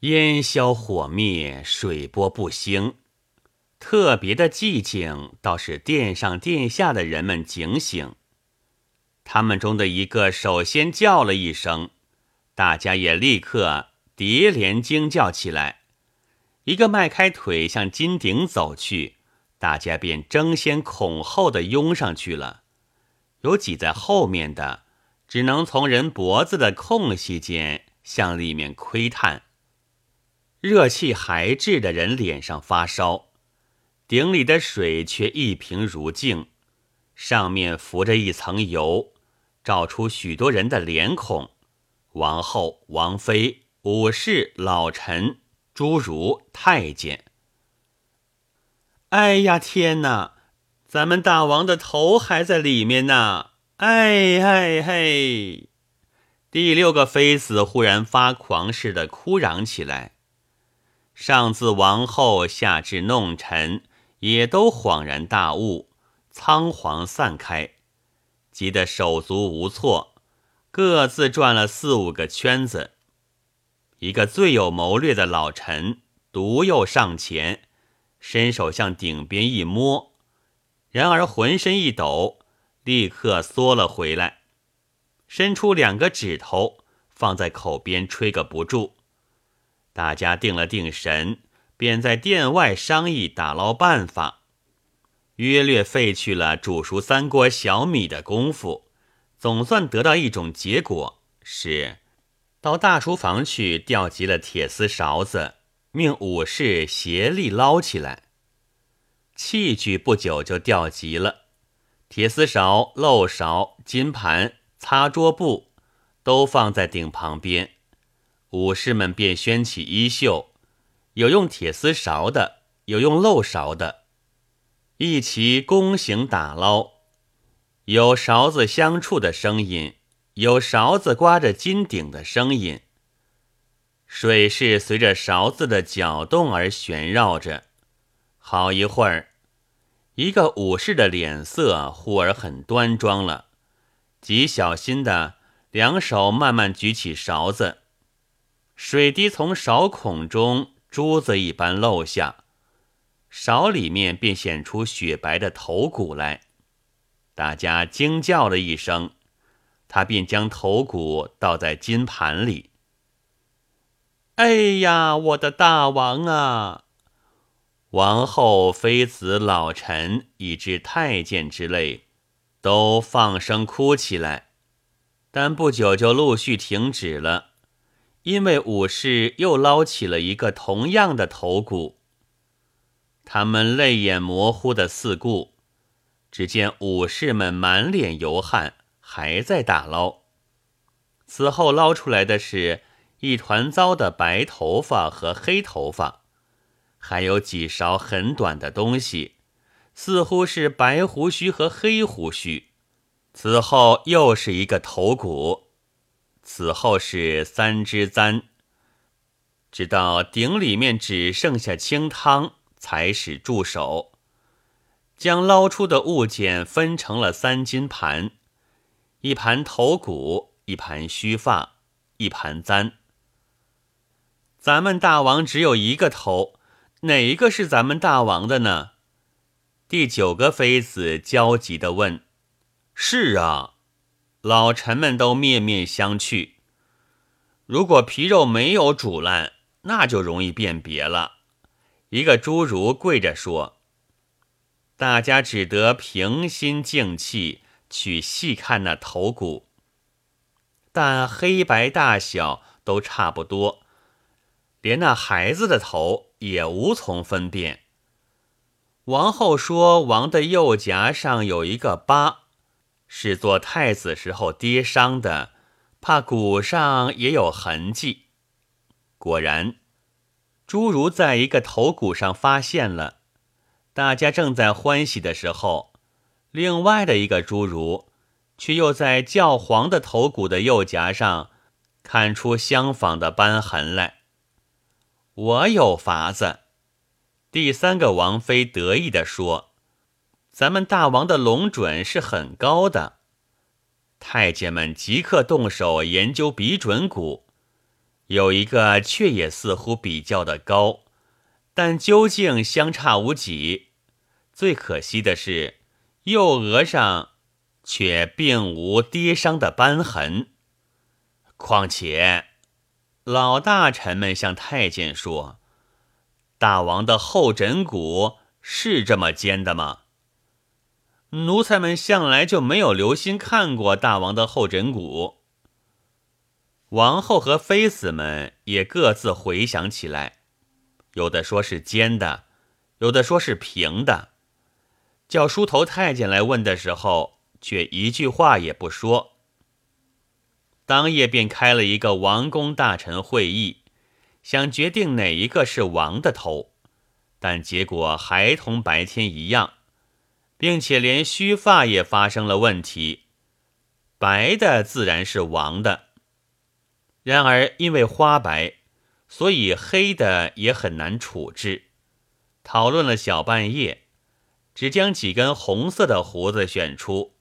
烟消火灭，水波不兴。特别的寂静，倒是殿上殿下的人们警醒。他们中的一个首先叫了一声，大家也立刻叠连惊叫起来。一个迈开腿向金顶走去，大家便争先恐后的拥上去了。有挤在后面的，只能从人脖子的空隙间向里面窥探。热气还滞的人脸上发烧。鼎里的水却一平如镜，上面浮着一层油，照出许多人的脸孔：王后、王妃、武士、老臣、诸儒、太监。哎呀，天哪！咱们大王的头还在里面呢！哎哎嘿！第六个妃子忽然发狂似的哭嚷起来，上自王后，下至弄臣。也都恍然大悟，仓皇散开，急得手足无措，各自转了四五个圈子。一个最有谋略的老臣独又上前，伸手向顶边一摸，然而浑身一抖，立刻缩了回来，伸出两个指头放在口边吹个不住。大家定了定神。便在殿外商议打捞办法，约略费去了煮熟三锅小米的功夫，总算得到一种结果：是到大厨房去调集了铁丝勺子，命武士协力捞起来。器具不久就调集了，铁丝勺、漏勺、金盘、擦桌布都放在顶旁边，武士们便掀起衣袖。有用铁丝勺的，有用漏勺的，一齐弓形打捞。有勺子相触的声音，有勺子刮着金顶的声音。水是随着勺子的搅动而旋绕着。好一会儿，一个武士的脸色忽而很端庄了，极小心的两手慢慢举起勺子，水滴从勺孔中。珠子一般漏下，勺里面便显出雪白的头骨来。大家惊叫了一声，他便将头骨倒在金盘里。哎呀，我的大王啊！王后、妃子、老臣以至太监之类，都放声哭起来，但不久就陆续停止了。因为武士又捞起了一个同样的头骨，他们泪眼模糊的四顾，只见武士们满脸油汗，还在打捞。此后捞出来的是一团糟的白头发和黑头发，还有几勺很短的东西，似乎是白胡须和黑胡须。此后又是一个头骨。此后是三支簪，直到鼎里面只剩下清汤，才使住手。将捞出的物件分成了三金盘：一盘头骨，一盘须发，一盘簪。咱们大王只有一个头，哪一个是咱们大王的呢？第九个妃子焦急地问：“是啊。”老臣们都面面相觑。如果皮肉没有煮烂，那就容易辨别了。一个侏儒跪着说：“大家只得平心静气去细看那头骨，但黑白大小都差不多，连那孩子的头也无从分辨。”王后说：“王的右颊上有一个疤。”是做太子时候跌伤的，怕骨上也有痕迹。果然，侏儒在一个头骨上发现了。大家正在欢喜的时候，另外的一个侏儒却又在教皇的头骨的右颊上看出相仿的斑痕来。我有法子。第三个王妃得意地说。咱们大王的龙准是很高的，太监们即刻动手研究比准骨。有一个却也似乎比较的高，但究竟相差无几。最可惜的是，右额上却并无跌伤的斑痕。况且，老大臣们向太监说：“大王的后枕骨是这么尖的吗？”奴才们向来就没有留心看过大王的后枕骨。王后和妃子们也各自回想起来，有的说是尖的，有的说是平的。叫梳头太监来问的时候，却一句话也不说。当夜便开了一个王公大臣会议，想决定哪一个是王的头，但结果还同白天一样。并且连须发也发生了问题，白的自然是王的，然而因为花白，所以黑的也很难处置。讨论了小半夜，只将几根红色的胡子选出。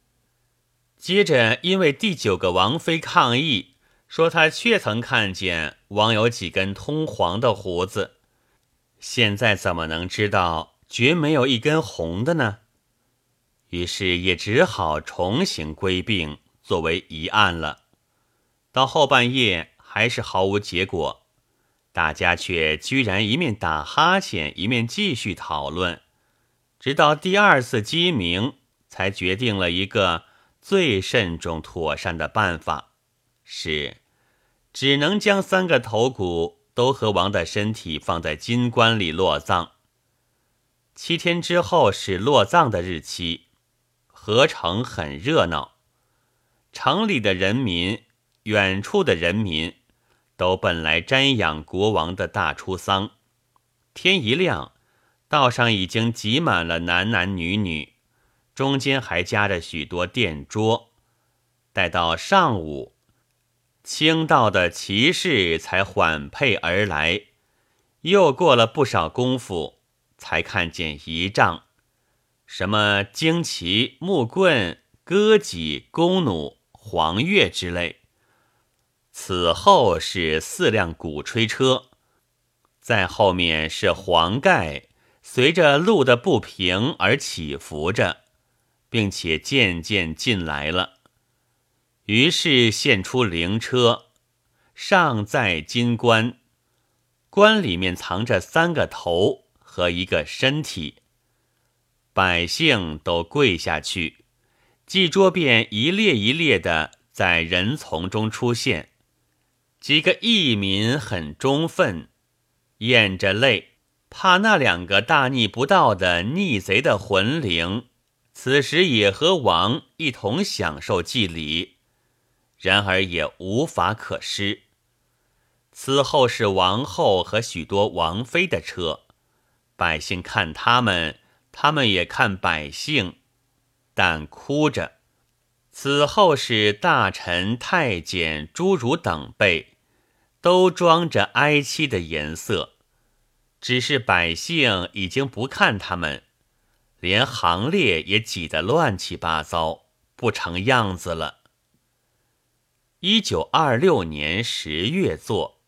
接着因为第九个王妃抗议，说她确曾看见王有几根通黄的胡子，现在怎么能知道绝没有一根红的呢？于是也只好重行归并，作为疑案了。到后半夜还是毫无结果，大家却居然一面打哈欠，一面继续讨论，直到第二次鸡鸣，才决定了一个最慎重妥善的办法：是只能将三个头骨都和王的身体放在金棺里落葬。七天之后是落葬的日期。河城很热闹，城里的人民、远处的人民，都奔来瞻仰国王的大出丧。天一亮，道上已经挤满了男男女女，中间还夹着许多垫桌。待到上午，清道的骑士才缓配而来，又过了不少功夫，才看见仪仗。什么旌旗、木棍、戈戟、弓弩、黄钺之类。此后是四辆鼓吹车，在后面是黄盖，随着路的不平而起伏着，并且渐渐进来了。于是现出灵车，上在金棺，棺里面藏着三个头和一个身体。百姓都跪下去，祭桌便一列一列的在人丛中出现。几个义民很忠愤，咽着泪，怕那两个大逆不道的逆贼的魂灵，此时也和王一同享受祭礼。然而也无法可施。此后是王后和许多王妃的车，百姓看他们。他们也看百姓，但哭着。此后是大臣、太监、诸儒等辈，都装着哀戚的颜色。只是百姓已经不看他们，连行列也挤得乱七八糟，不成样子了。一九二六年十月作。